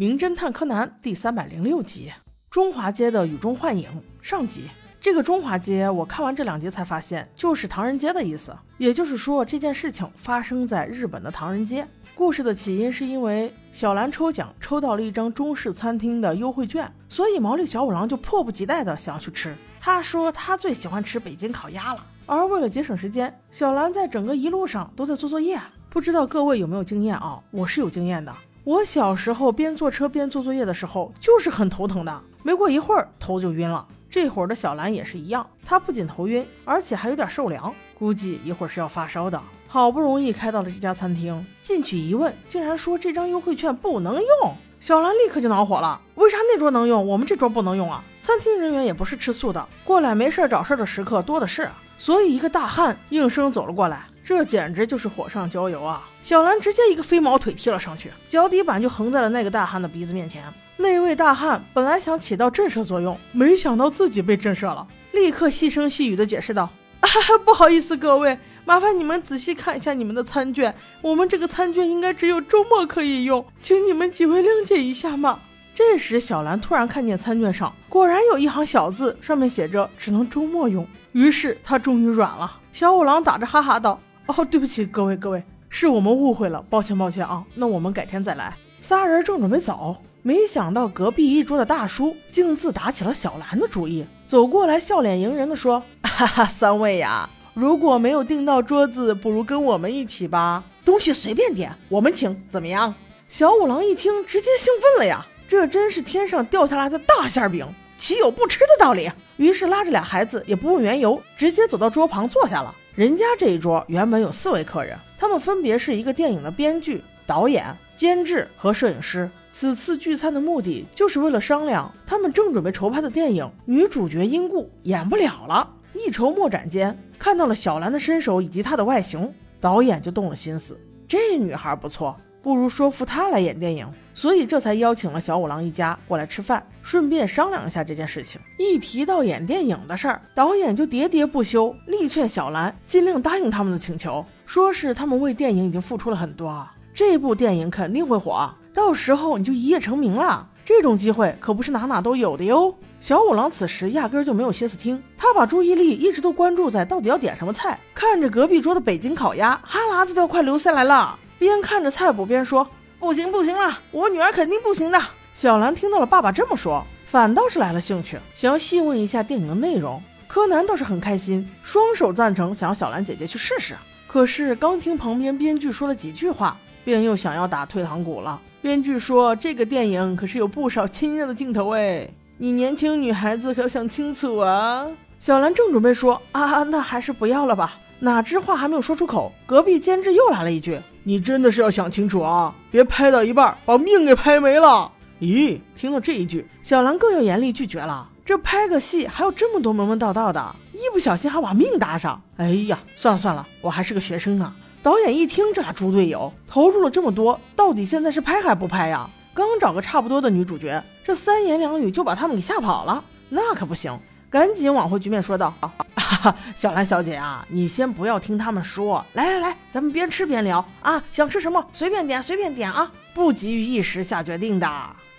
名侦探柯南》第三百零六集《中华街的雨中幻影》上集。这个中华街，我看完这两集才发现，就是唐人街的意思。也就是说，这件事情发生在日本的唐人街。故事的起因是因为小兰抽奖抽到了一张中式餐厅的优惠券，所以毛利小五郎就迫不及待的想要去吃。他说他最喜欢吃北京烤鸭了。而为了节省时间，小兰在整个一路上都在做作业。不知道各位有没有经验啊？我是有经验的。我小时候边坐车边做作业的时候，就是很头疼的，没过一会儿头就晕了。这会儿的小兰也是一样，她不仅头晕，而且还有点受凉，估计一会儿是要发烧的。好不容易开到了这家餐厅，进去一问，竟然说这张优惠券不能用。小兰立刻就恼火了，为啥那桌能用，我们这桌不能用啊？餐厅人员也不是吃素的，过来没事找事的食客多的是，所以一个大汉应声走了过来，这简直就是火上浇油啊！小兰直接一个飞毛腿踢了上去，脚底板就横在了那个大汉的鼻子面前。那位大汉本来想起到震慑作用，没想到自己被震慑了，立刻细声细语的解释道：“啊，不好意思，各位，麻烦你们仔细看一下你们的餐券，我们这个餐券应该只有周末可以用，请你们几位谅解一下嘛。”这时，小兰突然看见餐券上果然有一行小字，上面写着“只能周末用”，于是她终于软了。小五郎打着哈哈道：“哦，对不起，各位各位，是我们误会了，抱歉抱歉啊，那我们改天再来。”仨人正准备走。没想到隔壁一桌的大叔竟自打起了小兰的主意，走过来笑脸迎人的说：“哈哈，三位呀，如果没有订到桌子，不如跟我们一起吧，东西随便点，我们请，怎么样？”小五郎一听，直接兴奋了呀，这真是天上掉下来的大馅饼，岂有不吃的道理？于是拉着俩孩子，也不问缘由，直接走到桌旁坐下了。人家这一桌原本有四位客人，他们分别是一个电影的编剧、导演、监制和摄影师。此次聚餐的目的就是为了商量他们正准备筹拍的电影，女主角因故演不了了。一筹莫展间，看到了小兰的身手以及她的外形，导演就动了心思，这女孩不错，不如说服他来演电影。所以这才邀请了小五郎一家过来吃饭，顺便商量一下这件事情。一提到演电影的事儿，导演就喋喋不休，力劝小兰尽量答应他们的请求，说是他们为电影已经付出了很多，啊这部电影肯定会火。到时候你就一夜成名了，这种机会可不是哪哪都有的哟。小五郎此时压根就没有心思听，他把注意力一直都关注在到底要点什么菜，看着隔壁桌的北京烤鸭，哈喇子都要快流下来了。边看着菜谱边说：“不行不行了，我女儿肯定不行的。”小兰听到了爸爸这么说，反倒是来了兴趣，想要细问一下电影的内容。柯南倒是很开心，双手赞成，想要小兰姐姐去试试。可是刚听旁边编剧说了几句话，便又想要打退堂鼓了。编剧说：“这个电影可是有不少亲热的镜头哎，你年轻女孩子可要想清楚啊。”小兰正准备说：“啊，那还是不要了吧。”哪知话还没有说出口，隔壁监制又来了一句：“你真的是要想清楚啊，别拍到一半把命给拍没了。”咦，听了这一句，小兰更要严厉拒绝了。这拍个戏还有这么多门门道道的，一不小心还把命搭上。哎呀，算了算了，我还是个学生呢。导演一听这俩猪队友投入了这么多，到底现在是拍还不拍呀？刚找个差不多的女主角，这三言两语就把他们给吓跑了，那可不行！赶紧挽回局面，说道：“ 小兰小姐啊，你先不要听他们说，来来来，咱们边吃边聊啊，想吃什么随便点，随便点啊，不急于一时下决定的。”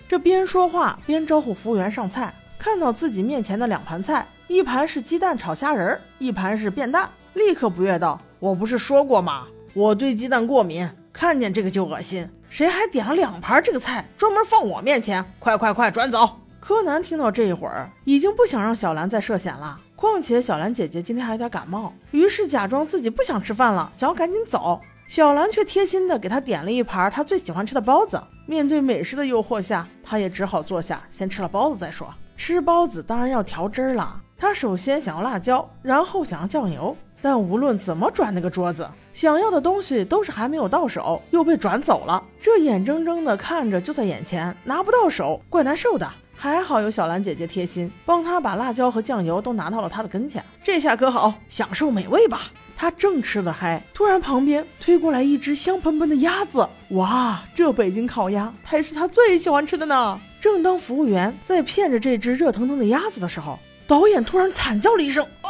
这边说话边招呼服务员上菜，看到自己面前的两盘菜，一盘是鸡蛋炒虾仁儿，一盘是便蛋，立刻不悦道。我不是说过吗？我对鸡蛋过敏，看见这个就恶心。谁还点了两盘这个菜，专门放我面前？快快快，转走！柯南听到这一会儿，已经不想让小兰再涉险了。况且小兰姐姐今天还有点感冒，于是假装自己不想吃饭了，想要赶紧走。小兰却贴心的给他点了一盘他最喜欢吃的包子。面对美食的诱惑下，他也只好坐下，先吃了包子再说。吃包子当然要调汁儿了，他首先想要辣椒，然后想要酱油。但无论怎么转那个桌子，想要的东西都是还没有到手，又被转走了。这眼睁睁的看着就在眼前，拿不到手，怪难受的。还好有小兰姐姐贴心，帮他把辣椒和酱油都拿到了他的跟前。这下可好，享受美味吧。他正吃得嗨，突然旁边推过来一只香喷喷的鸭子。哇，这北京烤鸭才是他最喜欢吃的呢。正当服务员在骗着这只热腾腾的鸭子的时候，导演突然惨叫了一声啊！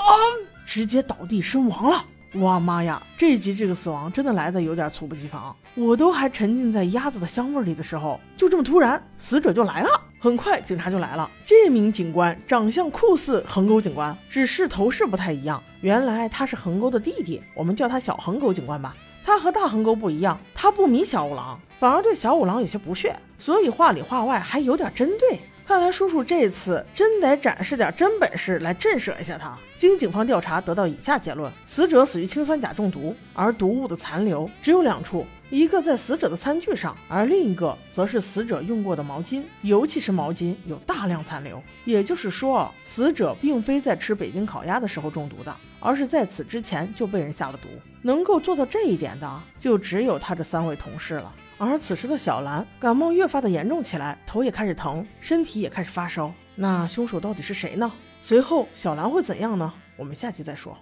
直接倒地身亡了。哇妈呀，这一集这个死亡真的来的有点猝不及防，我都还沉浸在鸭子的香味里的时候，就这么突然，死者就来了。很快警察就来了，这名警官长相酷似横沟警官，只是头饰不太一样。原来他是横沟的弟弟，我们叫他小横沟警官吧。他和大横沟不一样，他不迷小五郎，反而对小五郎有些不屑，所以话里话外还有点针对。看来叔叔这次真得展示点真本事来震慑一下他。经警方调查得到以下结论：死者死于氰酸钾中毒，而毒物的残留只有两处，一个在死者的餐具上，而另一个则是死者用过的毛巾，尤其是毛巾有大量残留。也就是说，死者并非在吃北京烤鸭的时候中毒的，而是在此之前就被人下了毒。能够做到这一点的，就只有他这三位同事了。而此时的小兰感冒越发的严重起来，头也开始疼，身体也开始发烧。那凶手到底是谁呢？随后小兰会怎样呢？我们下期再说。